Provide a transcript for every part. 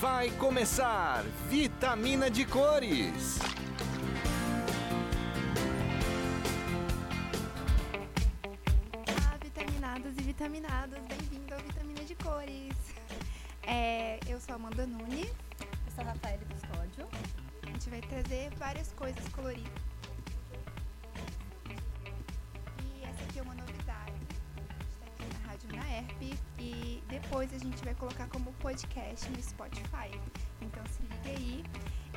Vai começar Vitamina de Cores. Olá, vitaminados e vitaminadas, bem-vindo ao Vitamina de Cores. É, eu sou a Amanda Nunes. Eu sou a Rafael Custódio. A gente vai trazer várias coisas coloridas. Na Naerp e depois a gente vai colocar como podcast no Spotify. Então se liga aí.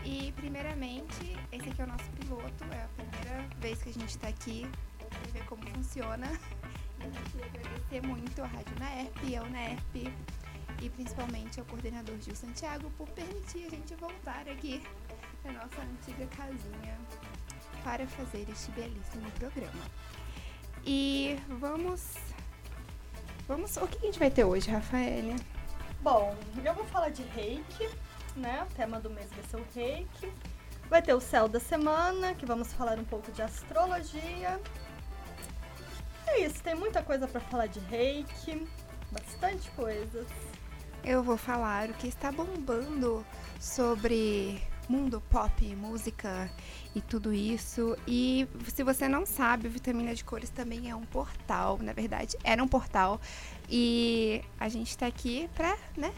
E primeiramente, esse aqui é o nosso piloto, é a primeira vez que a gente está aqui para ver como funciona. E a gente queria agradecer muito a Rádio Naerp, ao Naerp e principalmente ao coordenador Gil Santiago por permitir a gente voltar aqui na nossa antiga casinha para fazer este belíssimo programa. E vamos. Vamos. O que a gente vai ter hoje, Rafaela? Bom, eu vou falar de reiki, né? O tema do mês vai ser o reiki. Vai ter o céu da semana, que vamos falar um pouco de astrologia. É isso, tem muita coisa para falar de reiki, bastante coisas. Eu vou falar o que está bombando sobre mundo pop, música e tudo isso. E se você não sabe, Vitamina de Cores também é um portal, na verdade, era um portal. E a gente está aqui para, né,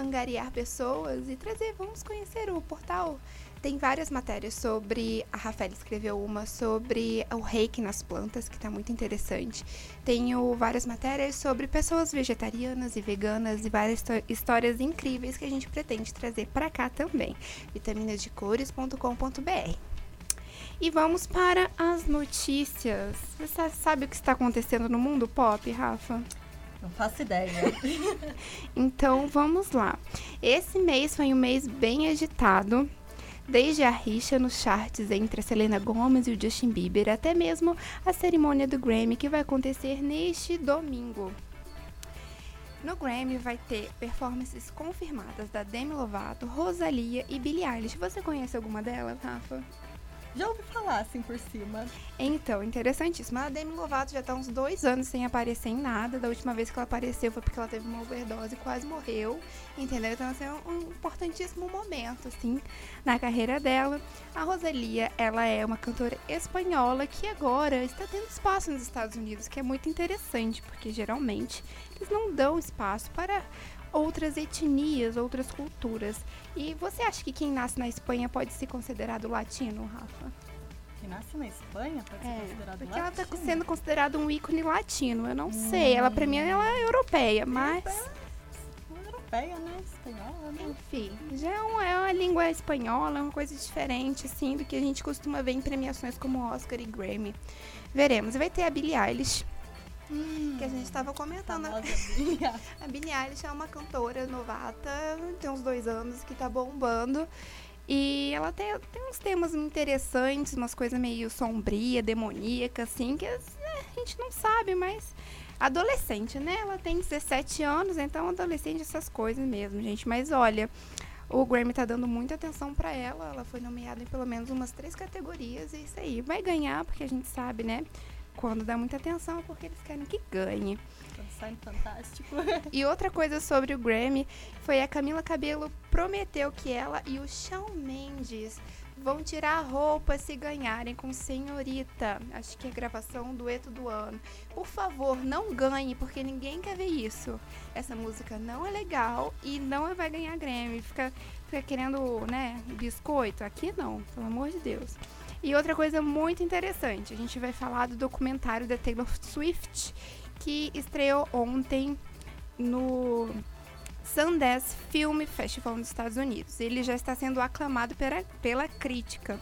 angariar pessoas e trazer, vamos conhecer o portal. Tem várias matérias sobre. A Rafaela escreveu uma sobre o reiki nas plantas, que está muito interessante. Tenho várias matérias sobre pessoas vegetarianas e veganas e várias histórias incríveis que a gente pretende trazer para cá também. vitaminasdecores.com.br. E vamos para as notícias. Você sabe o que está acontecendo no mundo pop, Rafa? Não faço ideia. então vamos lá. Esse mês foi um mês bem agitado desde a rixa nos charts entre a Selena Gomez e o Justin Bieber, até mesmo a cerimônia do Grammy que vai acontecer neste domingo. No Grammy vai ter performances confirmadas da Demi Lovato, Rosalia e Billie Eilish. Você conhece alguma delas, Rafa? Já ouvi falar assim por cima. Então, interessantíssimo. A Demi Lovato já tá uns dois anos sem aparecer em nada. Da última vez que ela apareceu foi porque ela teve uma overdose e quase morreu. Entendeu? Então, assim, é um importantíssimo momento, assim, na carreira dela. A Rosalia, ela é uma cantora espanhola que agora está tendo espaço nos Estados Unidos, que é muito interessante, porque geralmente eles não dão espaço para outras etnias, outras culturas. E você acha que quem nasce na Espanha pode ser considerado latino, Rafa? Quem nasce na Espanha pode é, ser considerado porque latino? ela está sendo considerada um ícone latino. Eu não hum. sei. Ela, pra mim, ela é europeia, mas... Europeia, né? Espanhola, né? Enfim, já é uma, é uma língua espanhola, é uma coisa diferente, assim, do que a gente costuma ver em premiações como Oscar e Grammy. Veremos. Vai ter a Billie Eilish, Hum, que a gente estava comentando. a Billie Eilish é uma cantora novata, tem uns dois anos que tá bombando. E ela tem, tem uns temas interessantes, umas coisas meio sombria, demoníaca, assim, que né, a gente não sabe, mas adolescente, né? Ela tem 17 anos, então adolescente essas coisas mesmo, gente. Mas olha, o Grammy tá dando muita atenção para ela. Ela foi nomeada em pelo menos umas três categorias. E isso aí. Vai ganhar, porque a gente sabe, né? Quando dá muita atenção é porque eles querem que ganhe. Sai fantástico. e outra coisa sobre o Grammy foi a Camila Cabelo prometeu que ela e o Shawn Mendes vão tirar a roupa se ganharem com Senhorita. Acho que é a gravação do dueto do ano. Por favor, não ganhe, porque ninguém quer ver isso. Essa música não é legal e não vai ganhar Grammy. Fica, fica querendo, né, biscoito. Aqui não, pelo amor de Deus. E outra coisa muito interessante, a gente vai falar do documentário da Taylor Swift, que estreou ontem no Sundance Film Festival nos Estados Unidos. Ele já está sendo aclamado pela, pela crítica.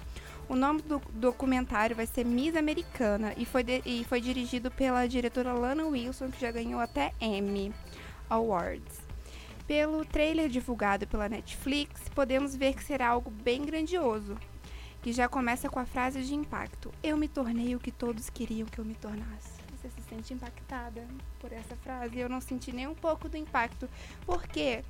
O nome do documentário vai ser Miss Americana e foi, de, e foi dirigido pela diretora Lana Wilson, que já ganhou até Emmy Awards. Pelo trailer divulgado pela Netflix, podemos ver que será algo bem grandioso, que já começa com a frase de impacto: Eu me tornei o que todos queriam que eu me tornasse. Você se sente impactada por essa frase? Eu não senti nem um pouco do impacto, porque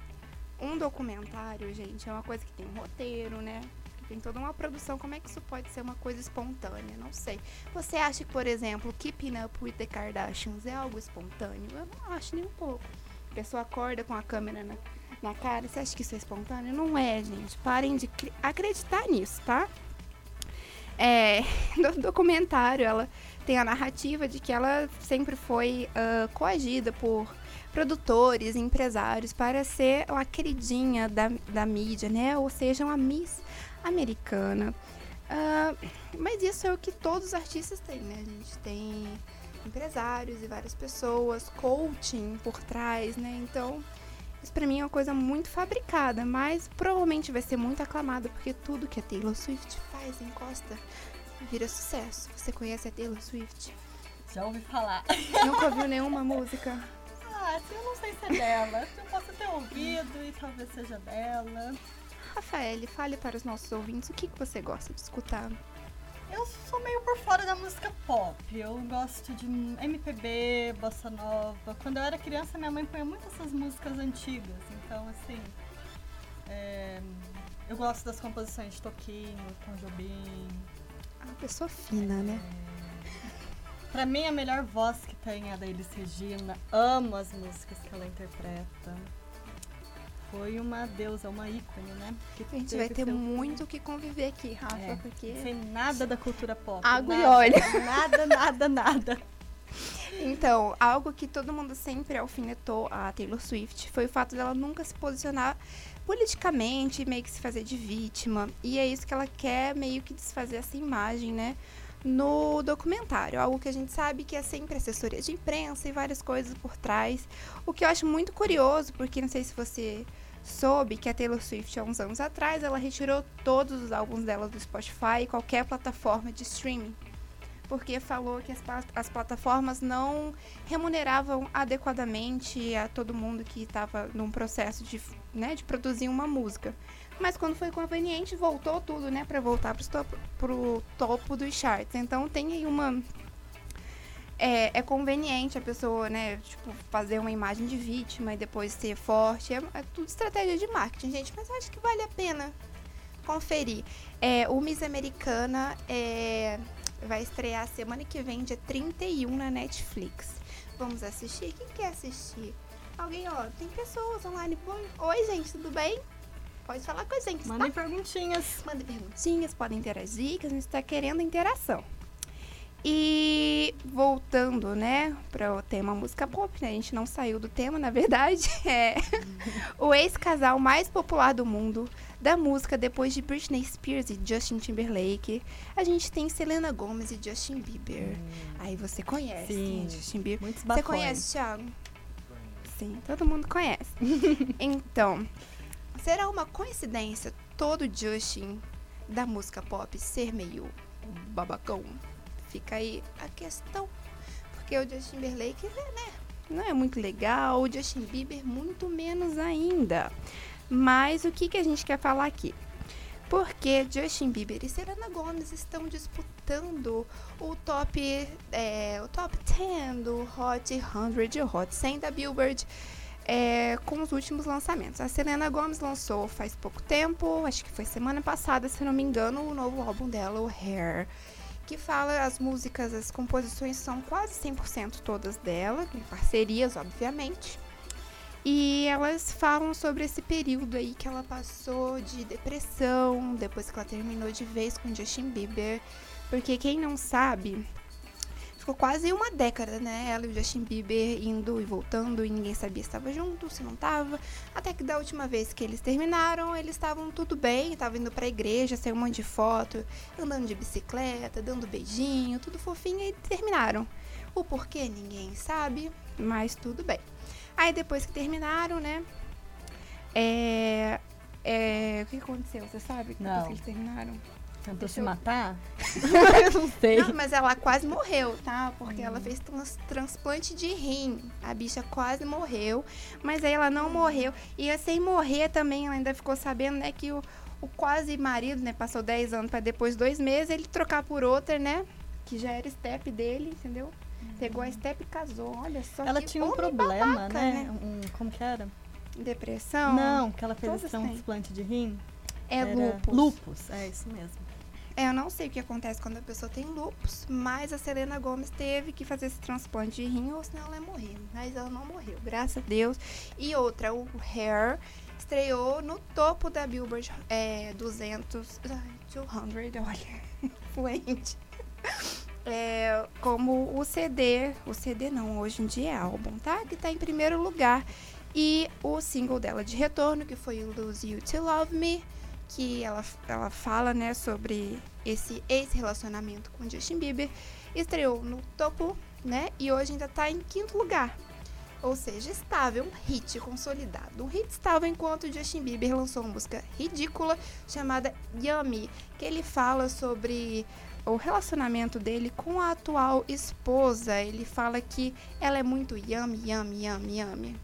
um documentário, gente, é uma coisa que tem um roteiro, né? Tem toda uma produção. Como é que isso pode ser uma coisa espontânea? Não sei. Você acha que, por exemplo, Keeping Up with the Kardashians é algo espontâneo? Eu não acho nem um pouco. A pessoa acorda com a câmera na, na cara. Você acha que isso é espontâneo? Não é, gente. Parem de acreditar nisso, tá? É, no documentário, ela tem a narrativa de que ela sempre foi ah, coagida por produtores, empresários para ser a queridinha da, da mídia, né? Ou seja, uma Miss americana. Ah, mas isso é o que todos os artistas têm, né? A gente tem empresários e várias pessoas, coaching por trás, né? Então, isso pra mim é uma coisa muito fabricada, mas provavelmente vai ser muito aclamada, porque tudo que a Taylor Swift faz, encosta, vira sucesso. Você conhece a Taylor Swift? Já ouvi falar. Nunca ouviu nenhuma música? Ah, eu não sei se é dela. Eu posso ter ouvido e talvez seja dela. Rafael, fale para os nossos ouvintes o que, que você gosta de escutar. Eu sou meio por fora da música pop. Eu gosto de MPB, bossa nova. Quando eu era criança, minha mãe punha muitas essas músicas antigas. Então, assim, é, eu gosto das composições de Toquinho, Tom Jobim. Uma pessoa fina, né? Pra mim, a melhor voz que tem é a da Elis Regina. Amo as músicas que ela interpreta. Foi uma deusa, uma ícone, né? Que A gente vai ter muito o que conviver aqui, Rafa, É, porque... Não sei nada da cultura pop. Água e nada, óleo. Nada, nada, nada. Então, algo que todo mundo sempre alfinetou a Taylor Swift foi o fato dela nunca se posicionar politicamente, meio que se fazer de vítima. E é isso que ela quer meio que desfazer essa imagem, né? No documentário. Algo que a gente sabe que é sempre assessoria de imprensa e várias coisas por trás. O que eu acho muito curioso, porque não sei se você soube que a Taylor Swift, há uns anos atrás, ela retirou todos os álbuns dela do Spotify e qualquer plataforma de streaming porque falou que as, as plataformas não remuneravam adequadamente a todo mundo que estava num processo de, né, de produzir uma música. Mas quando foi conveniente, voltou tudo, né, para voltar pro topo, pro topo dos charts. Então tem aí uma é, é conveniente a pessoa, né, tipo, fazer uma imagem de vítima e depois ser forte. É, é tudo estratégia de marketing, gente. Mas eu acho que vale a pena conferir. É, o Miss Americana é, vai estrear semana que vem, dia 31, na Netflix. Vamos assistir? Quem quer assistir? Alguém, ó, tem pessoas online. Oi, gente, tudo bem? Pode falar com a gente, tá? Mandem perguntinhas. Mandem perguntinhas, podem interagir, que a gente está querendo interação. E voltando, né, para o tema música pop, né? A gente não saiu do tema, na verdade. É o ex-casal mais popular do mundo da música depois de Britney Spears e Justin Timberlake. A gente tem Selena Gomez e Justin Bieber. Aí você conhece, Sim. Justin Bieber. Muitos Você bafões. conhece, Thiago? Sim, todo mundo conhece. então, será uma coincidência todo Justin da música pop ser meio babacão? Fica aí a questão. Porque o Justin Timberlake, né, não é muito legal, o Justin Bieber muito menos ainda. Mas o que, que a gente quer falar aqui? Porque Justin Bieber e Selena Gomez estão disputando o top, é, o top 10 do Hot 100, Hot 100 da Billboard é, com os últimos lançamentos. A Selena Gomez lançou faz pouco tempo, acho que foi semana passada, se não me engano, o novo álbum dela, o Hair, que fala as músicas, as composições são quase 100% todas dela, em parcerias, obviamente. E elas falam sobre esse período aí que ela passou de depressão, depois que ela terminou de vez com Justin Bieber. Porque quem não sabe, ficou quase uma década, né? Ela e o Justin Bieber indo e voltando e ninguém sabia se estava junto, se não estava. Até que da última vez que eles terminaram, eles estavam tudo bem, estavam indo pra igreja, saiu um monte de foto, andando de bicicleta, dando beijinho, tudo fofinho e terminaram. O porquê ninguém sabe, mas tudo bem. Aí depois que terminaram, né? É. é, o que aconteceu? Você sabe? Depois Não. que eles terminaram? Tentou Deixa se eu- matar? eu não sei. Não, mas ela quase morreu, tá? Porque ela fez trans- transplante de rim. A bicha quase morreu, mas aí ela não morreu. E sem morrer também, ela ainda ficou sabendo, né, que o, o quase marido, né, passou 10 anos pra depois dois meses ele trocar por outra, né? Que já era step dele, entendeu? Pegou a step e casou. Olha só Ela que tinha um problema, babaca, né? Um, como que era? Depressão. Não, que ela fez têm. transplante de rim. É Era lupus. Lupus, é isso mesmo. É, eu não sei o que acontece quando a pessoa tem lupus, mas a Selena Gomes teve que fazer esse transplante de rim, ou senão ela ia morrer. Mas ela não morreu, graças a Deus. E outra, o Hair, estreou no topo da Billboard é, 200, ai, 200, olha, fluente. É, como o CD, o CD não, hoje em dia é álbum, tá? Que tá em primeiro lugar. E o single dela de retorno, que foi Lose You To Love Me, que ela, ela fala, né, sobre esse ex-relacionamento com Justin Bieber, estreou no topo, né, e hoje ainda tá em quinto lugar. Ou seja, estável, um hit consolidado. Um hit estável enquanto Justin Bieber lançou uma música ridícula chamada Yummy, que ele fala sobre o relacionamento dele com a atual esposa. Ele fala que ela é muito yummy, yummy, yummy, yummy.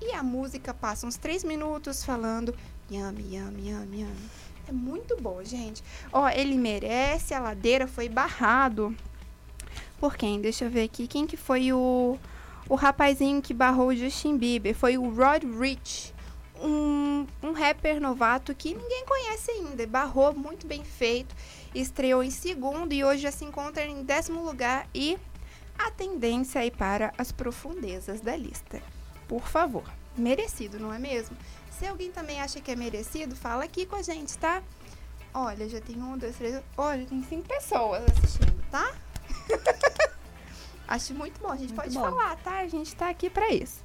E a música passa uns três minutos falando yummy, yummy, yummy, yummy. É muito bom, gente. Ó, ele merece, a ladeira foi barrado. Por quem? Deixa eu ver aqui. Quem que foi o o rapazinho que barrou o Justin Bieber foi o Rod Rich, um, um rapper novato que ninguém conhece ainda. Barrou muito bem feito, estreou em segundo e hoje já se encontra em décimo lugar e a tendência aí para as profundezas da lista. Por favor, merecido, não é mesmo? Se alguém também acha que é merecido, fala aqui com a gente, tá? Olha, já tem um, dois, três. Olha, tem cinco pessoas assistindo, tá? Acho muito bom. A gente muito pode bom. falar, tá? A gente tá aqui para isso.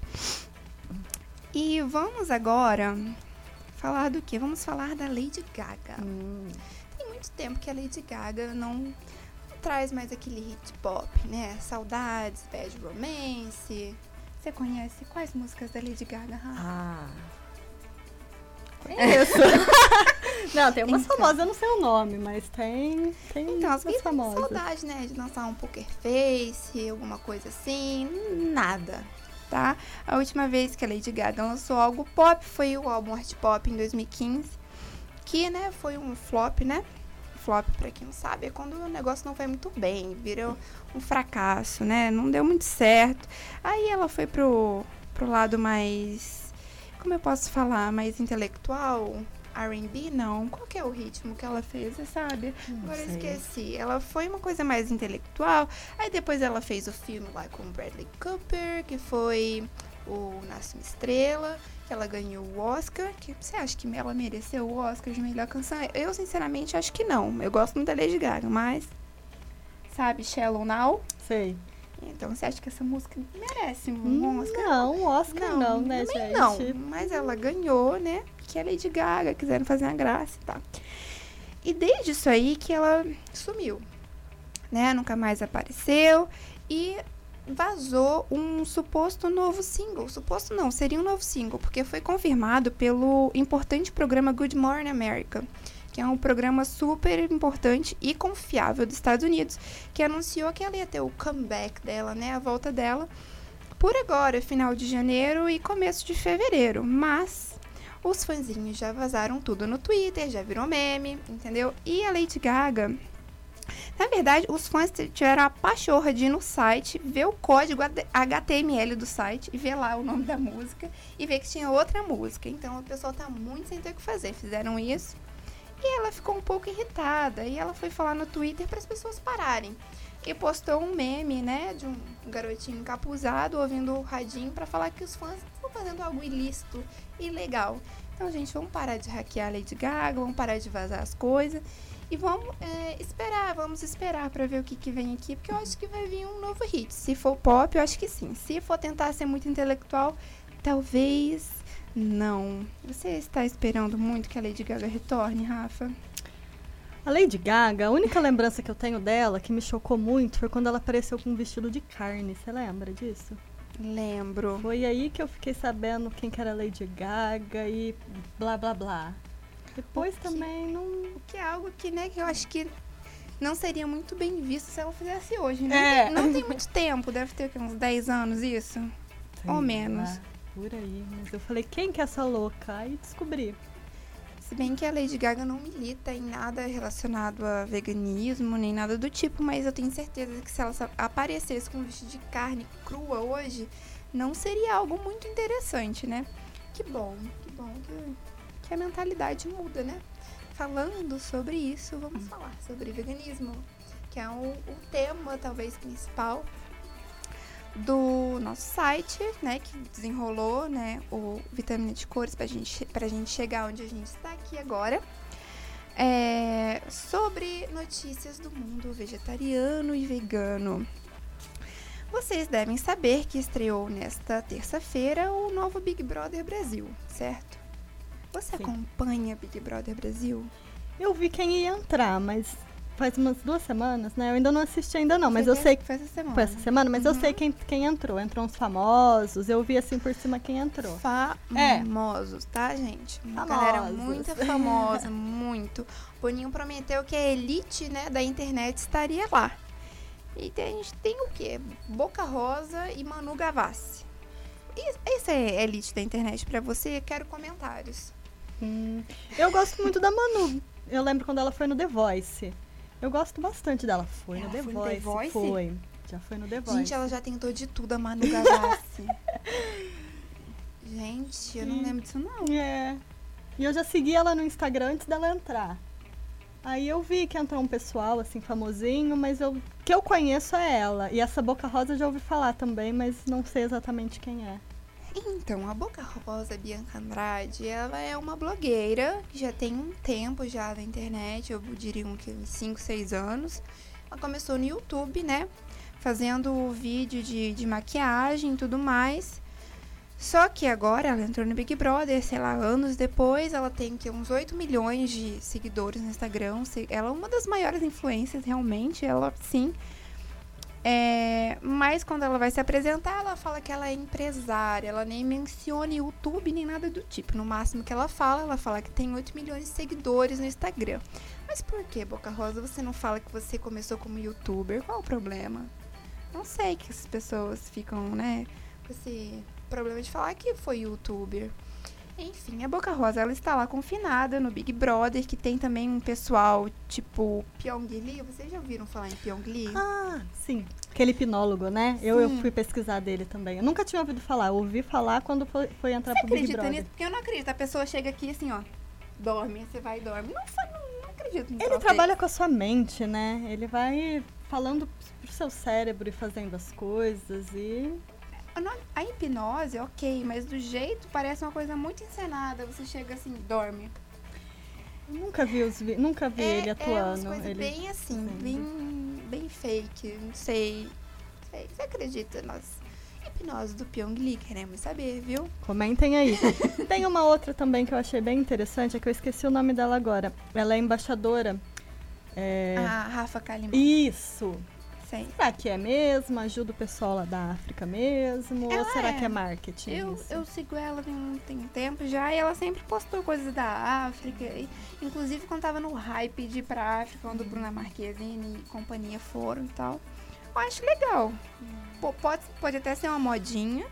E vamos agora falar do que? Vamos falar da Lady Gaga. Hum. Tem muito tempo que a Lady Gaga não traz mais aquele hit pop, né? Saudades, Bad Romance. Você conhece quais músicas da Lady Gaga? Ah. Conheço. não, tem umas então. famosas, eu não sei o nome, mas tem. tem então, as minhas famosas. saudade, né? De lançar um poker face, alguma coisa assim. Nada. Tá? A última vez que a Lady Gaga lançou algo pop foi o álbum Art Pop em 2015. Que, né, foi um flop, né? Flop, pra quem não sabe, é quando o negócio não foi muito bem, virou um fracasso, né? Não deu muito certo. Aí ela foi pro, pro lado mais como eu posso falar, mais intelectual? R&B, não. Qual que é o ritmo que ela fez, você sabe? Não Agora sei. eu esqueci. Ela foi uma coisa mais intelectual. Aí depois ela fez o filme lá com Bradley Cooper, que foi o Nasce uma Estrela, que ela ganhou o Oscar. Que você acha que ela mereceu o Oscar de melhor canção? Eu, sinceramente, acho que não. Eu gosto muito da Lady Gaga, mas... Sabe, Shallow Now? Sei. Então você acha que essa música merece um Oscar? Não, um Oscar não, não né, gente? Não, mas ela ganhou, né? Que é Lady Gaga, quiseram fazer uma graça e tal. E desde isso aí que ela sumiu, né? Nunca mais apareceu e vazou um suposto novo single. Suposto não, seria um novo single, porque foi confirmado pelo importante programa Good Morning America que é um programa super importante e confiável dos Estados Unidos, que anunciou que ela ia ter o comeback dela, né, a volta dela, por agora, final de janeiro e começo de fevereiro. Mas os fãzinhos já vazaram tudo no Twitter, já virou meme, entendeu? E a Lady Gaga na verdade, os fãs tiveram a pachorra de ir no site, ver o código HTML do site e ver lá o nome da música e ver que tinha outra música. Então o pessoal tá muito sem ter o que fazer. Fizeram isso e ela ficou um pouco irritada e ela foi falar no Twitter para as pessoas pararem. E postou um meme, né, de um garotinho encapuzado ouvindo o radinho para falar que os fãs estão fazendo algo ilícito e ilegal. Então, gente, vamos parar de hackear a Lady Gaga, vamos parar de vazar as coisas e vamos é, esperar, vamos esperar para ver o que, que vem aqui, porque eu acho que vai vir um novo hit. Se for pop, eu acho que sim. Se for tentar ser muito intelectual, talvez não. Você está esperando muito que a Lady Gaga retorne, Rafa? A Lady Gaga, a única lembrança que eu tenho dela que me chocou muito foi quando ela apareceu com um vestido de carne. Você lembra disso? Lembro. Foi aí que eu fiquei sabendo quem que era Lady Gaga e blá blá blá. Depois que, também não. O que é algo que, né, que eu acho que não seria muito bem visto se ela fizesse hoje, né? É. Não tem muito tempo, deve ter uns 10 anos isso. Sei ou menos. Lá. Por aí, mas eu falei, quem que é essa louca? Aí descobri. Se bem que a Lady Gaga não milita em nada relacionado a veganismo, nem nada do tipo, mas eu tenho certeza que se ela aparecesse com um vestido de carne crua hoje, não seria algo muito interessante, né? Que bom, que bom que, que a mentalidade muda, né? Falando sobre isso, vamos falar sobre veganismo, que é o, o tema talvez principal do nosso site, né, que desenrolou, né, o Vitamina de Cores pra gente, pra gente chegar onde a gente está aqui agora. É, sobre notícias do mundo vegetariano e vegano. Vocês devem saber que estreou nesta terça-feira o novo Big Brother Brasil, certo? Você Sim. acompanha Big Brother Brasil? Eu vi quem ia entrar, mas faz umas duas semanas, né? Eu ainda não assisti ainda não, mas Foi eu sei que foi essa semana. Foi essa semana, mas eu Uhum. sei quem, quem entrou. Entrou uns famosos, eu vi assim por cima quem entrou. Famosos, tá, gente? Uma galera Famosos. muito famosa, muito. Boninho prometeu que a elite, né, da internet estaria lá. E tem- a gente tem o quê? Boca Rosa e Manu Gavassi. Essa é elite da internet pra você? Quero comentários. Hum, eu gosto muito da Manu. Eu lembro quando ela foi no The Voice. Eu gosto bastante dela. Foi Ela no The foi Voice. The Voice? Foi. Já foi no The Voice. Gente, ela já tentou de tudo, a Manu Gavassi. gente, eu não Sim. lembro disso não. É. E eu já segui ela no Instagram antes dela entrar. Aí eu vi que entrou um pessoal, assim, famosinho, mas eu que eu conheço é ela. E essa Boca Rosa eu já ouvi falar também, mas não sei exatamente quem é. Então, a Boca Rosa Bianca Andrade, ela é uma blogueira já tem um tempo já na internet, eu diria um uns 5, 6 anos. Ela começou no YouTube, né? Fazendo vídeo de, de maquiagem e tudo mais. Só que agora ela entrou no Big Brother, sei lá, anos depois, ela tem que uns 8 milhões de seguidores no Instagram. Ela é uma das maiores influências, realmente, ela sim. É, mas quando ela vai se apresentar, ela fala que ela é empresária, ela nem menciona YouTube nem nada do tipo. No máximo que ela fala, ela fala que tem 8 milhões de seguidores no Instagram. Mas por que, Boca Rosa, você não fala que você começou como youtuber? Qual o problema? Não sei que as pessoas ficam, né, com esse problema de falar que foi youtuber. Enfim, a Boca Rosa, ela está lá confinada no Big Brother, que tem também um pessoal tipo Pyong Lee. Vocês já ouviram falar em Pyong Lee? Ah, sim. Aquele hipnólogo, né? Eu, eu fui pesquisar dele também. Eu nunca tinha ouvido falar. Eu ouvi falar quando foi, foi entrar Você pro Big acredita Brother. nisso? Porque eu não acredito. A pessoa chega aqui assim, ó, dorme, você vai e dorme. Não, não, não acredito nisso. Ele trabalha com a sua mente, né? Ele vai falando pro seu cérebro e fazendo as coisas e... A hipnose, ok, mas do jeito parece uma coisa muito encenada. Você chega assim, dorme. Nunca vi os vi- nunca vi ele É atuando. coisas ele... bem assim, bem, bem fake. Não sei. sei. Você acredita nas hipnose do Pyong Lee? Queremos saber, viu? Comentem aí. Tem uma outra também que eu achei bem interessante, é que eu esqueci o nome dela agora. Ela é embaixadora. É... A Rafa Kalimann. Isso! Sei. Será que é mesmo? Ajuda o pessoal lá da África mesmo? Ou Ela será é. que é marketing? Eu, isso? eu sigo ela tem, um- tem tempo já e ela sempre postou coisas da África. e, inclusive quando tava no hype de ir pra África, quando Bruna Marquezine e companhia foram e tal. Eu acho legal. Pô, Pode, pode até ser uma modinha,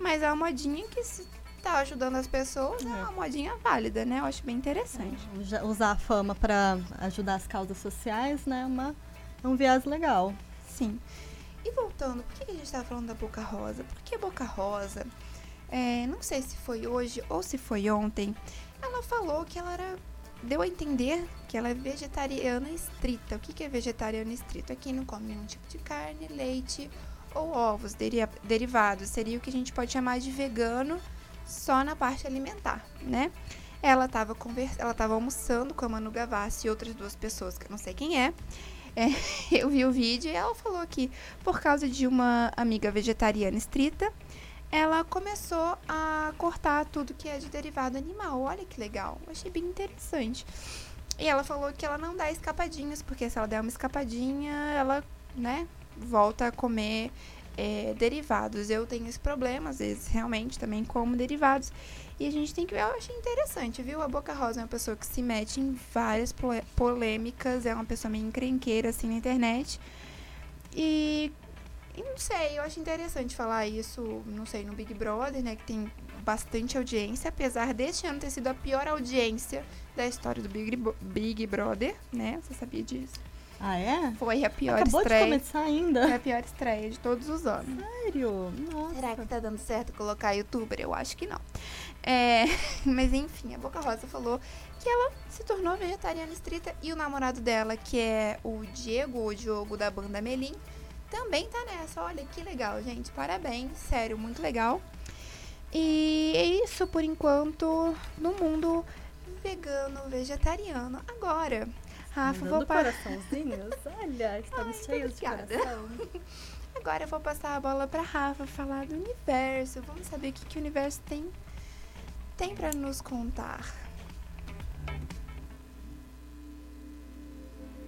mas é uma modinha que se tá ajudando as pessoas, é É. uma modinha válida, né? Eu acho bem interessante. Uja- Usar a fama para ajudar as causas sociais, né? Uma, é um viés legal. Sim. E voltando, por que a gente estava falando da Boca Rosa? Porque a Boca Rosa, é, não sei se foi hoje ou se foi ontem, ela falou que ela era. Deu a entender que ela é vegetariana estrita. O que, que é vegetariana estrita? É quem não come nenhum tipo de carne, leite ou ovos deri- derivados. Seria o que a gente pode chamar de vegano só na parte alimentar, né? Ela estava convers... ela tava almoçando com a Manu Gavassi e outras duas pessoas que eu não sei quem é. É, eu vi o vídeo e ela falou que por causa de uma amiga vegetariana estrita, ela começou a cortar tudo que é de derivado animal. Olha que legal, achei bem interessante. E ela falou que ela não dá escapadinhas, porque se ela der uma escapadinha, ela, né, volta a comer é, derivados. Eu tenho esse problema, às vezes, realmente, também como derivados. E a gente tem que ver, eu achei interessante, viu? A Boca Rosa é uma pessoa que se mete em várias polêmicas, é uma pessoa meio encrenqueira, assim, na internet. E, e não sei, eu acho interessante falar isso, não sei, no Big Brother, né, que tem bastante audiência, apesar deste ano ter sido a pior audiência da história do Big, Big Brother, né? Você sabia disso? Ah, é? Foi a pior Acabou de estreia. começar ainda. Foi a pior estreia de todos os anos. Sério? Nossa. Será que tá dando certo colocar youtuber? Eu acho que não. É, mas enfim, a Boca Rosa falou que ela se tornou vegetariana estrita e o namorado dela, que é o Diego, o Diogo da banda Melim, também tá nessa. Olha que legal, gente. Parabéns, sério, muito legal. E é isso por enquanto no mundo vegano, vegetariano. Agora, Rafa, vou para coraçãozinhos. Olha, estamos Ai, cheios de coração. Agora eu vou passar a bola para Rafa falar do universo. Vamos saber o que, que o universo tem tem para nos contar.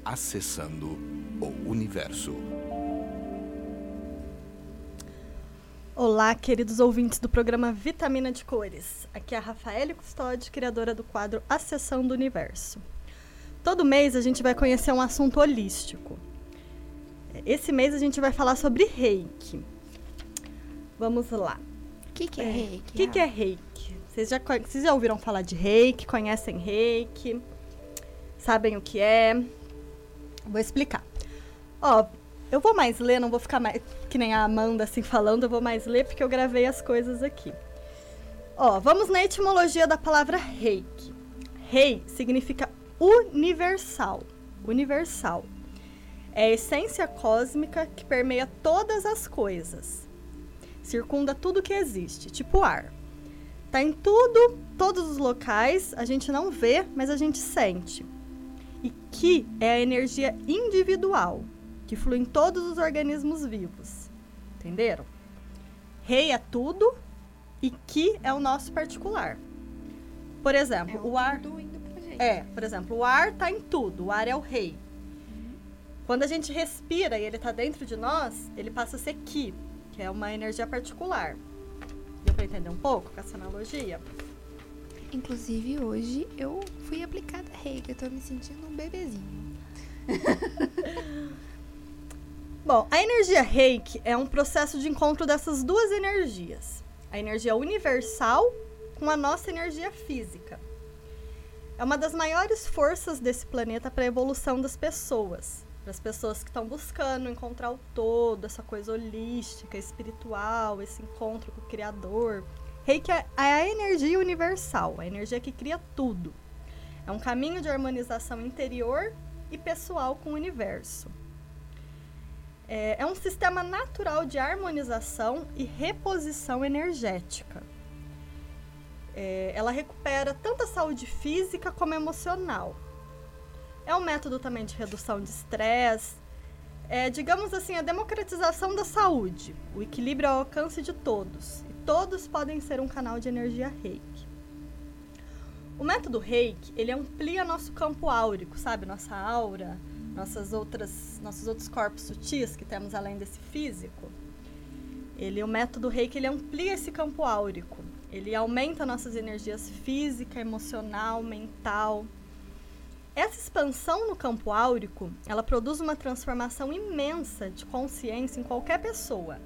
Acessando o universo. Olá, queridos ouvintes do programa Vitamina de Cores. Aqui é a Rafaela Custódio, criadora do quadro Acessando o Universo. Todo mês a gente vai conhecer um assunto holístico. Esse mês a gente vai falar sobre reiki. Vamos lá. O que, que, é, é reiki? O que, que é reiki? Vocês já, vocês já ouviram falar de reiki? Conhecem reiki? Sabem o que é? Vou explicar. Ó, eu vou mais ler, não vou ficar mais que nem a Amanda assim falando, eu vou mais ler porque eu gravei as coisas aqui. Ó, vamos na etimologia da palavra reiki. Rei significa universal. Universal. É a essência cósmica que permeia todas as coisas. Circunda tudo que existe, tipo ar. Tá em tudo, todos os locais, a gente não vê, mas a gente sente. E que é a energia individual, que flui em todos os organismos vivos. Entenderam? Rei é tudo e que é o nosso particular. Por exemplo, é o, o É, por exemplo, o ar está em tudo, o ar é o rei. Quando a gente respira e ele está dentro de nós, ele passa a ser ki, que é uma energia particular. Deu para entender um pouco com essa analogia? Inclusive, hoje eu fui aplicada reiki, eu tô me sentindo um bebezinho. Bom, a energia reiki é um processo de encontro dessas duas energias. A energia universal com a nossa energia física. É uma das maiores forças desse planeta para a evolução das pessoas. Para as pessoas que estão buscando encontrar o todo, essa coisa holística, espiritual, esse encontro com o Criador. Reiki é a energia universal, a energia que cria tudo. É um caminho de harmonização interior e pessoal com o universo. É, é um sistema natural de harmonização e reposição energética é, ela recupera tanto a saúde física como emocional. É um método também de redução de estresse. É, digamos assim, a democratização da saúde, o equilíbrio ao alcance de todos. E todos podem ser um canal de energia reiki. O método reiki, ele amplia nosso campo áurico, sabe? Nossa aura, nossas outras, nossos outros corpos sutis que temos além desse físico. Ele, o método reiki, ele amplia esse campo áurico. Ele aumenta nossas energias física, emocional, mental. Essa expansão no campo áurico, ela produz uma transformação imensa de consciência em qualquer pessoa.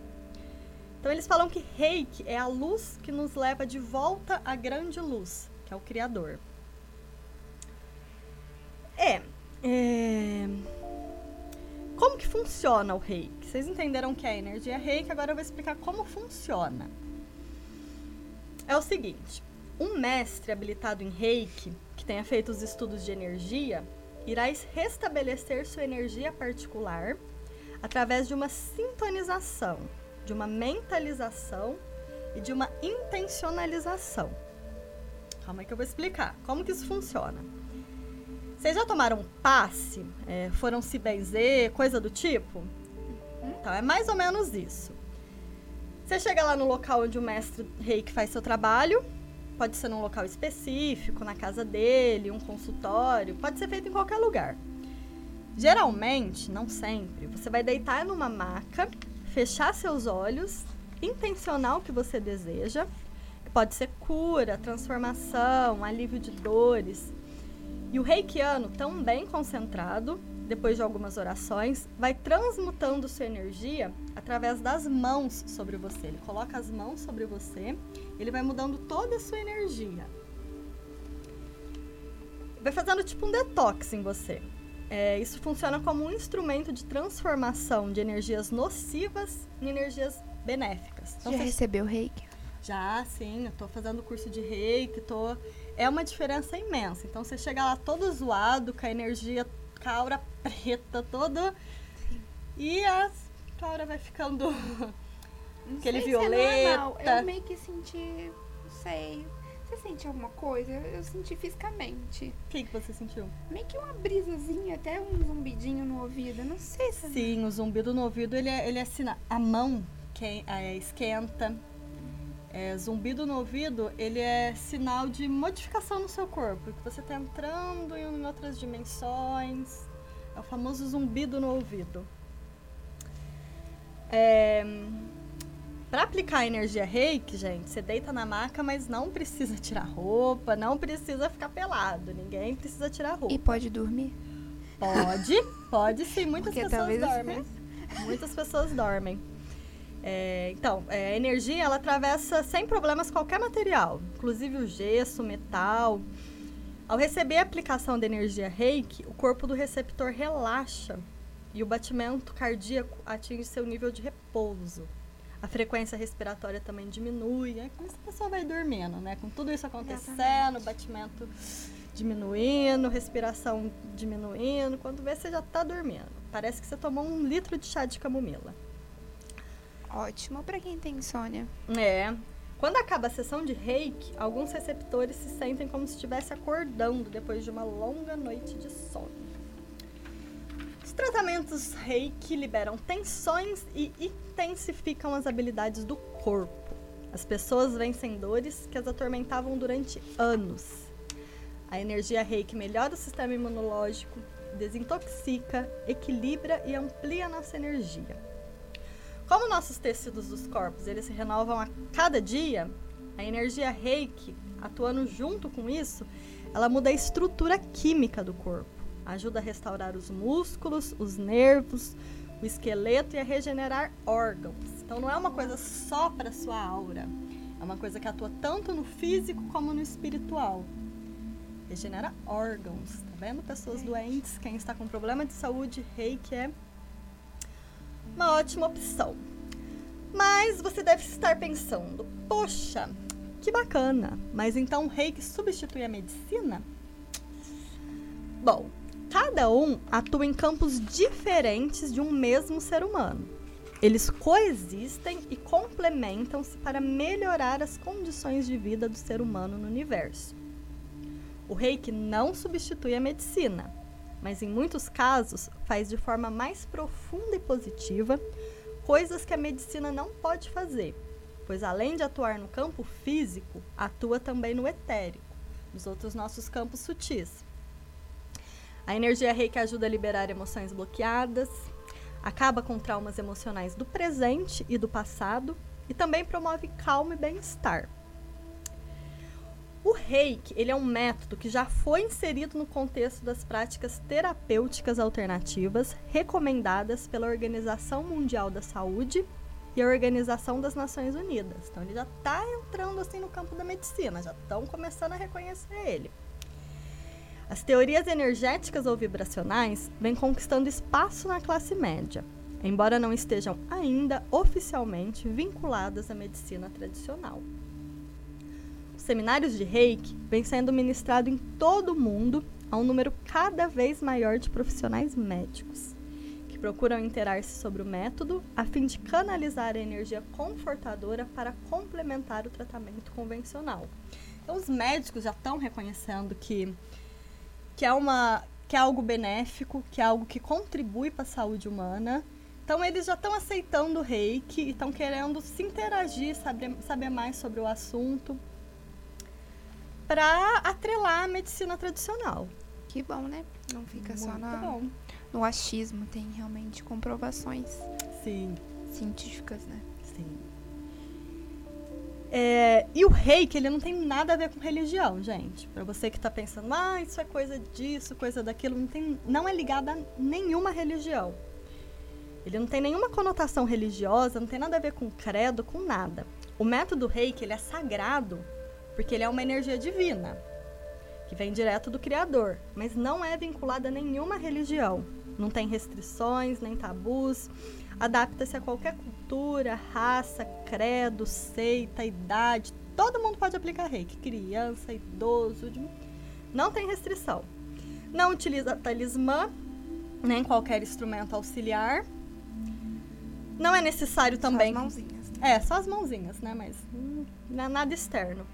Então eles falam que Reiki é a luz que nos leva de volta à grande luz, que é o Criador. É, é... Como que funciona o Reiki? Vocês entenderam que é energia Reiki, agora eu vou explicar como funciona é o seguinte: um mestre habilitado em Reiki, que tenha feito os estudos de energia, irá restabelecer sua energia particular através de uma sintonização, de uma mentalização e de uma intencionalização. Calma aí que eu vou explicar como que isso funciona. Vocês já tomaram passe? É, foram se benzer, coisa do tipo? Então, é mais ou menos isso. Você chega lá no local onde o mestre reiki faz seu trabalho, pode ser num local específico, na casa dele, um consultório, pode ser feito em qualquer lugar. Geralmente, não sempre, você vai deitar numa maca, fechar seus olhos, intencionar o que você deseja, pode ser cura, transformação, alívio de dores. E o reikiano, tão bem concentrado, depois de algumas orações, vai transmutando sua energia através das mãos sobre você. Ele coloca as mãos sobre você, ele vai mudando toda a sua energia. Vai fazendo tipo um detox em você. É, isso funciona como um instrumento de transformação de energias nocivas em energias benéficas. Então, Já você... recebeu reiki? Já, sim. Eu tô fazendo curso de reiki, tô... É uma diferença imensa. Então, você chega lá todo zoado, com a energia com a aura preta, todo. E tua aura vai ficando Não Aquele sei se é violeta. eu meio que senti, não sei. Você sente alguma coisa? Eu, eu senti fisicamente. O que, que você sentiu? Meio que uma brisazinha, até um zumbidinho no ouvido. Não sei se Sim, o zumbido no ouvido, ele é, ele é sina- A mão que é, esquenta. É, zumbido no ouvido, ele é sinal de modificação no seu corpo. Que você está entrando em outras dimensões. É o famoso zumbido no ouvido. É, para aplicar a energia reiki, gente, você deita na maca, mas não precisa tirar roupa, não precisa ficar pelado. Ninguém precisa tirar roupa. E pode dormir? Pode, pode sim. Muitas Porque pessoas dormem. Muitas pessoas dormem. É, então, é, a energia ela atravessa sem problemas qualquer material, inclusive o gesso, o metal. Ao receber a aplicação da energia reiki, o corpo do receptor relaxa e o batimento cardíaco atinge seu nível de repouso. A frequência respiratória também diminui, é como se a pessoa vai dormindo, né? Com tudo isso acontecendo, Exatamente. o batimento diminuindo, respiração diminuindo. Quando vê, você já tá dormindo. Parece que você tomou um litro de chá de camomila. Ótimo pra quem tem insônia. É. Quando acaba a sessão de reiki, alguns receptores se sentem como se estivesse acordando depois de uma longa noite de sono. Os tratamentos reiki liberam tensões e intensificam as habilidades do corpo. As pessoas vencem dores que as atormentavam durante anos. A energia reiki melhora o sistema imunológico, desintoxica, equilibra e amplia nossa energia. Como nossos tecidos dos corpos eles se renovam a cada dia, a energia reiki, atuando junto com isso, ela muda a estrutura química do corpo. Ajuda a restaurar os músculos, os nervos, o esqueleto e a regenerar órgãos. Então não é uma coisa só para sua aura. É uma coisa que atua tanto no físico como no espiritual. Regenera órgãos, tá vendo? Pessoas doentes, quem está com problema de saúde, reiki é uma ótima opção. Mas você deve estar pensando, poxa, que bacana, mas então o reiki substitui a medicina? Bom, cada um atua em campos diferentes de um mesmo ser humano. Eles coexistem e complementam-se para melhorar as condições de vida do ser humano no universo. O reiki não substitui a medicina, mas em muitos casos faz de forma mais profunda e positiva coisas que a medicina não pode fazer, pois além de atuar no campo físico, atua também no etérico, nos outros nossos campos sutis. A energia reiki ajuda a liberar emoções bloqueadas, acaba com traumas emocionais do presente e do passado e também promove calma e bem-estar. O reiki, ele é um método que já foi inserido no contexto das práticas terapêuticas alternativas recomendadas pela Organização Mundial da Saúde e a Organização das Nações Unidas. Então ele já está entrando assim no campo da medicina, já estão começando a reconhecer ele. As teorias energéticas ou vibracionais vêm conquistando espaço na classe média, embora não estejam ainda oficialmente vinculadas à medicina tradicional. Os seminários de Reiki vêm sendo ministrados em todo o mundo a um número cada vez maior de profissionais médicos, que procuram interar-se sobre o método a fim de canalizar a energia confortadora para complementar o tratamento convencional. Então, os médicos já estão reconhecendo que que é uma que é algo benéfico, que é algo que contribui para a saúde humana. Então eles já estão aceitando o reiki e estão querendo se interagir, saber, saber mais sobre o assunto para atrelar a medicina tradicional. Que bom, né? Não fica só Muito na, bom. no achismo, tem realmente comprovações Sim, científicas, né? sim. É, e o reiki, ele não tem nada a ver com religião, gente. Para você que tá pensando, ah, isso é coisa disso, coisa daquilo, não, tem, não é ligado a nenhuma religião. Ele não tem nenhuma conotação religiosa, não tem nada a ver com credo, com nada. O método reiki, ele é sagrado porque ele é uma energia divina, que vem direto do Criador, mas não é vinculado a nenhuma religião. Não tem restrições, nem tabus. Adapta-se a qualquer cultura, raça, credo, seita, idade. Todo mundo pode aplicar reiki. Criança, idoso. Não tem restrição. Não utiliza talismã, nem qualquer instrumento auxiliar. Não é necessário também. Só as mãozinhas. Né? É, só as mãozinhas, né? Mas hum, nada externo.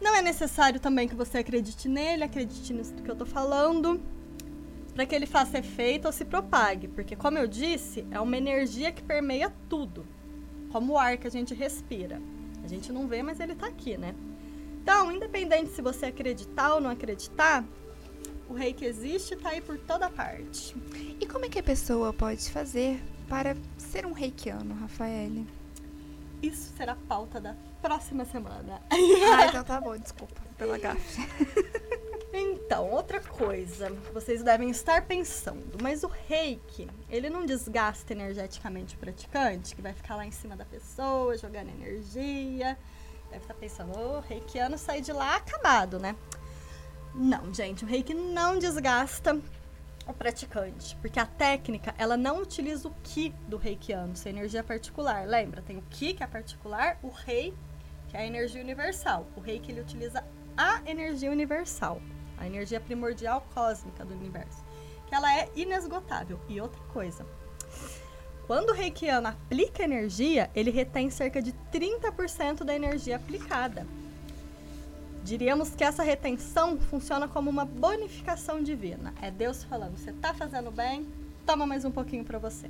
Não é necessário também que você acredite nele, acredite nisso que eu tô falando, para que ele faça efeito ou se propague, porque como eu disse, é uma energia que permeia tudo, como o ar que a gente respira. A gente não vê, mas ele tá aqui, né? Então, independente se você acreditar ou não acreditar, o reiki existe e tá aí por toda parte. E como é que a pessoa pode fazer para ser um reikiano, Rafaele? Isso será pauta da próxima semana. Ah, então tá bom, desculpa pela gafe. Então, outra coisa, vocês devem estar pensando, mas o reiki, ele não desgasta energeticamente o praticante, que vai ficar lá em cima da pessoa, jogando energia. Deve estar pensando, o oh, reikiano sai de lá acabado, né? Não, gente, o reiki não desgasta o praticante, porque a técnica, ela não utiliza o ki do reikiano, sua energia particular. Lembra, tem o ki, que é particular, o rei, que é a energia universal. O reiki, ele utiliza a energia universal, a energia primordial cósmica do universo, que ela é inesgotável. E outra coisa, quando o reikiano aplica energia, ele retém cerca de 30% da energia aplicada. Diríamos que essa retenção funciona como uma bonificação divina. É Deus falando: você está fazendo bem, toma mais um pouquinho para você.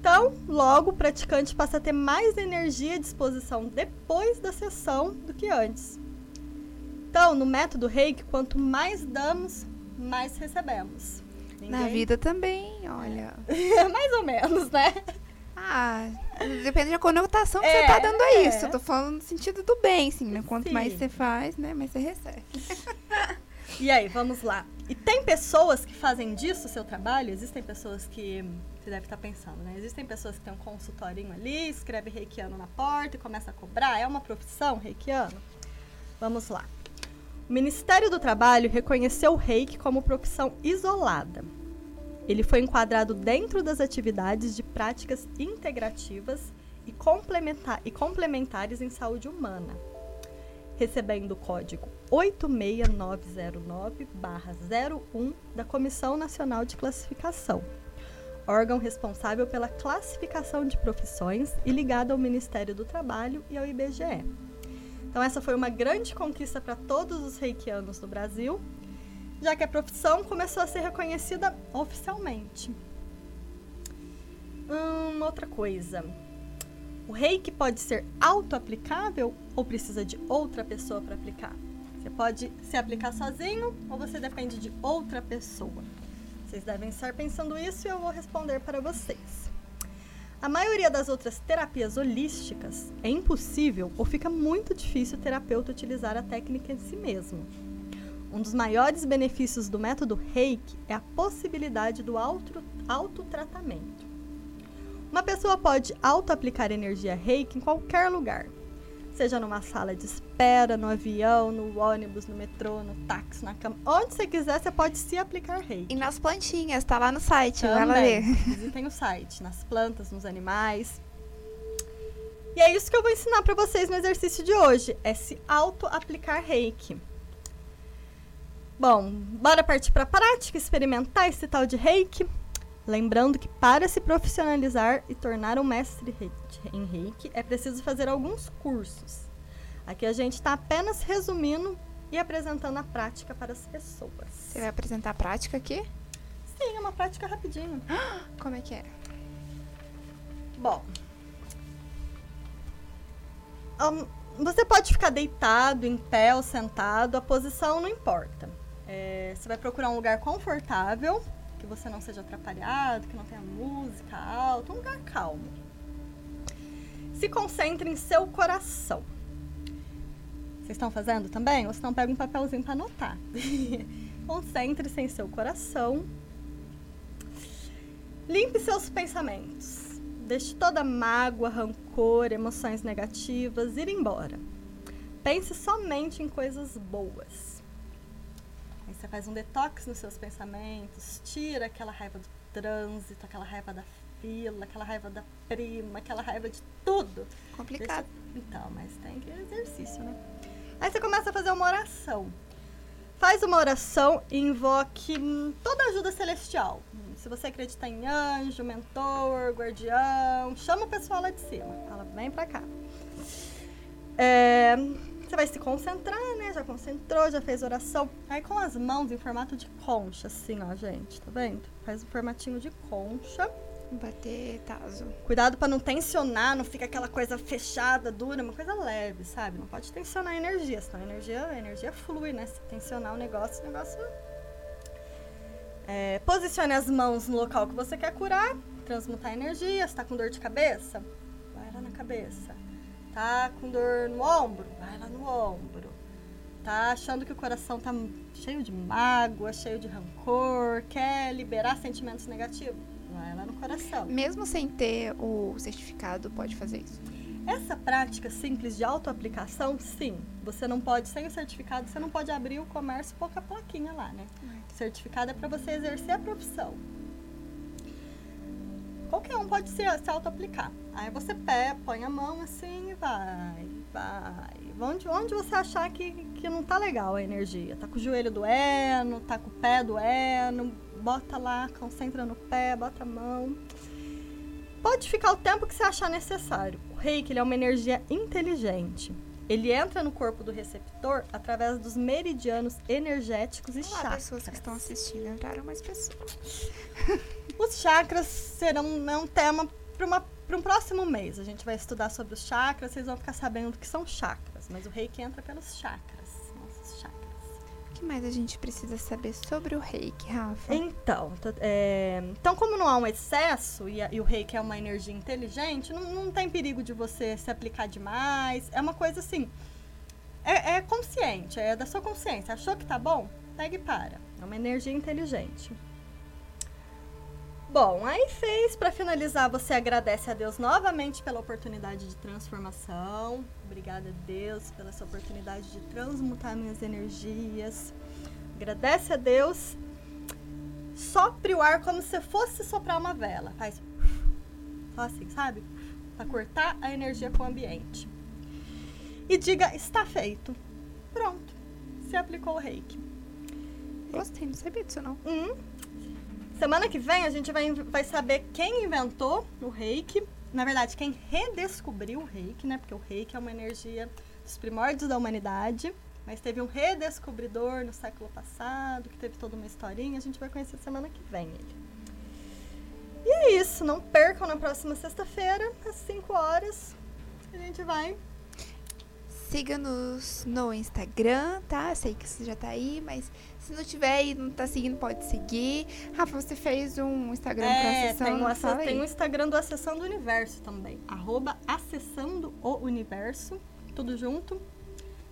Então, logo o praticante passa a ter mais energia à disposição depois da sessão do que antes. Então, no método Reiki, quanto mais damos, mais recebemos. Ninguém... Na vida também, olha. mais ou menos, né? Ah, depende da conotação que é, você tá dando a isso. É. Eu tô falando no sentido do bem, sim, né? Quanto sim. mais você faz, né? Mais você recebe. e aí, vamos lá. E tem pessoas que fazem disso o seu trabalho? Existem pessoas que. Você deve estar pensando, né? Existem pessoas que têm um consultorinho ali, escreve reikiano na porta e começa a cobrar. É uma profissão reikiano? Vamos lá. O Ministério do Trabalho reconheceu o reiki como profissão isolada. Ele foi enquadrado dentro das atividades de práticas integrativas e, complementar, e complementares em saúde humana, recebendo o código 86909-01 da Comissão Nacional de Classificação, órgão responsável pela classificação de profissões e ligado ao Ministério do Trabalho e ao IBGE. Então, essa foi uma grande conquista para todos os reikianos no Brasil, já que a profissão começou a ser reconhecida oficialmente. Hum, outra coisa. O reiki pode ser auto-aplicável ou precisa de outra pessoa para aplicar? Você pode se aplicar sozinho ou você depende de outra pessoa? Vocês devem estar pensando isso e eu vou responder para vocês. A maioria das outras terapias holísticas é impossível ou fica muito difícil o terapeuta utilizar a técnica em si mesmo. Um dos maiores benefícios do método Reiki é a possibilidade do auto, autotratamento. Uma pessoa pode auto-aplicar energia Reiki em qualquer lugar, seja numa sala de espera, no avião, no ônibus, no metrô, no táxi, na cama. Onde você quiser, você pode se aplicar reiki. E nas plantinhas, tá lá no site, Também. vai lá ver. Visitem o site, nas plantas, nos animais. E é isso que eu vou ensinar para vocês no exercício de hoje, é se auto-aplicar reiki. Bom, bora partir para a prática, experimentar esse tal de reiki. Lembrando que para se profissionalizar e tornar um mestre em reiki, é preciso fazer alguns cursos. Aqui a gente está apenas resumindo e apresentando a prática para as pessoas. Você vai apresentar a prática aqui? Sim, é uma prática rapidinho. Como é que é? Bom, um, você pode ficar deitado, em pé ou sentado, a posição não importa. É, você vai procurar um lugar confortável que você não seja atrapalhado, que não tenha música alta, um lugar calmo. Se concentre em seu coração. Vocês estão fazendo também? Ou se não, pega um papelzinho para anotar. Concentre-se em seu coração. Limpe seus pensamentos. Deixe toda mágoa, rancor, emoções negativas ir embora. Pense somente em coisas boas. Você faz um detox nos seus pensamentos, tira aquela raiva do trânsito, aquela raiva da fila, aquela raiva da prima, aquela raiva de tudo. Complicado. Deixa... Então, mas tem que exercício, né? Aí você começa a fazer uma oração. Faz uma oração e invoque toda a ajuda celestial. Se você acredita em anjo, mentor, guardião, chama o pessoal lá de cima. Fala, vem pra cá. É, você vai se concentrar, né? Já concentrou, já fez oração. Aí com as mãos em formato de concha, assim, ó, gente. Tá vendo? Faz um formatinho de concha. Bater taso. Cuidado pra não tensionar, não fica aquela coisa fechada, dura, uma coisa leve, sabe? Não pode tensionar a energia, senão a energia, a energia flui, né? Se tensionar o negócio, o negócio. É, posicione as mãos no local que você quer curar, transmutar a energia. Se tá com dor de cabeça, vai lá na cabeça. Tá com dor no ombro, vai lá no ombro. Tá achando que o coração tá cheio de mágoa, cheio de rancor, quer liberar sentimentos negativos? Vai lá no coração. Mesmo sem ter o certificado, pode fazer isso. Essa prática simples de autoaplicação, sim. Você não pode, sem o certificado, você não pode abrir o comércio pouca plaquinha lá, né? O certificado é para você exercer a profissão. Qualquer um pode se, se auto-aplicar. Aí você pé, põe a mão assim e vai, vai. Onde, onde você achar que, que não tá legal a energia. Tá com o joelho doendo, tá com o pé doendo, bota lá, concentra no pé, bota a mão. Pode ficar o tempo que você achar necessário. O reiki ele é uma energia inteligente. Ele entra no corpo do receptor através dos meridianos energéticos e Olá, chakras. pessoas que estão assistindo. Entraram mais pessoas. Os chakras serão é um tema para um próximo mês. A gente vai estudar sobre os chakras, vocês vão ficar sabendo o que são chakras. Mas o reiki entra pelos chakras, que mais a gente precisa saber sobre o reiki, Rafa? Então, é, então como não há um excesso e, a- e o reiki é uma energia inteligente, não, não tem perigo de você se aplicar demais. É uma coisa assim. É, é consciente, é da sua consciência. Achou que tá bom? Pega e para. É uma energia inteligente. Bom, aí fez. Para finalizar, você agradece a Deus novamente pela oportunidade de transformação. Obrigada a Deus pela essa oportunidade de transmutar minhas energias. Agradece a Deus. Sopre o ar como se fosse soprar uma vela. Faz só assim, sabe? Para cortar a energia com o ambiente. E diga: está feito. Pronto. Se aplicou o reiki. Gostei, não sabia disso não. Hum. Semana que vem a gente vai, vai saber quem inventou o reiki. Na verdade, quem redescobriu o reiki, né? Porque o reiki é uma energia dos primórdios da humanidade. Mas teve um redescobridor no século passado, que teve toda uma historinha. A gente vai conhecer semana que vem ele. E é isso. Não percam na próxima sexta-feira, às 5 horas. A gente vai Siga-nos no Instagram, tá? Sei que você já tá aí, mas se não tiver e não tá seguindo, pode seguir. Rafa, você fez um Instagram pra É, acessar? tem, o, não ace- fala aí. tem o Instagram do Acessando o Universo também. Arroba Acessando o Universo. Tudo junto.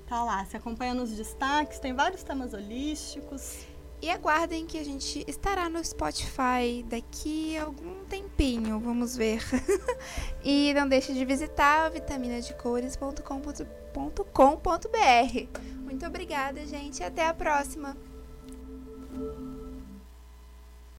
Tá lá, se acompanha nos destaques, tem vários temas holísticos. E aguardem que a gente estará no Spotify daqui a algum tempinho, vamos ver. e não deixe de visitar vitaminadecores.com.br. Muito obrigada, gente, e até a próxima.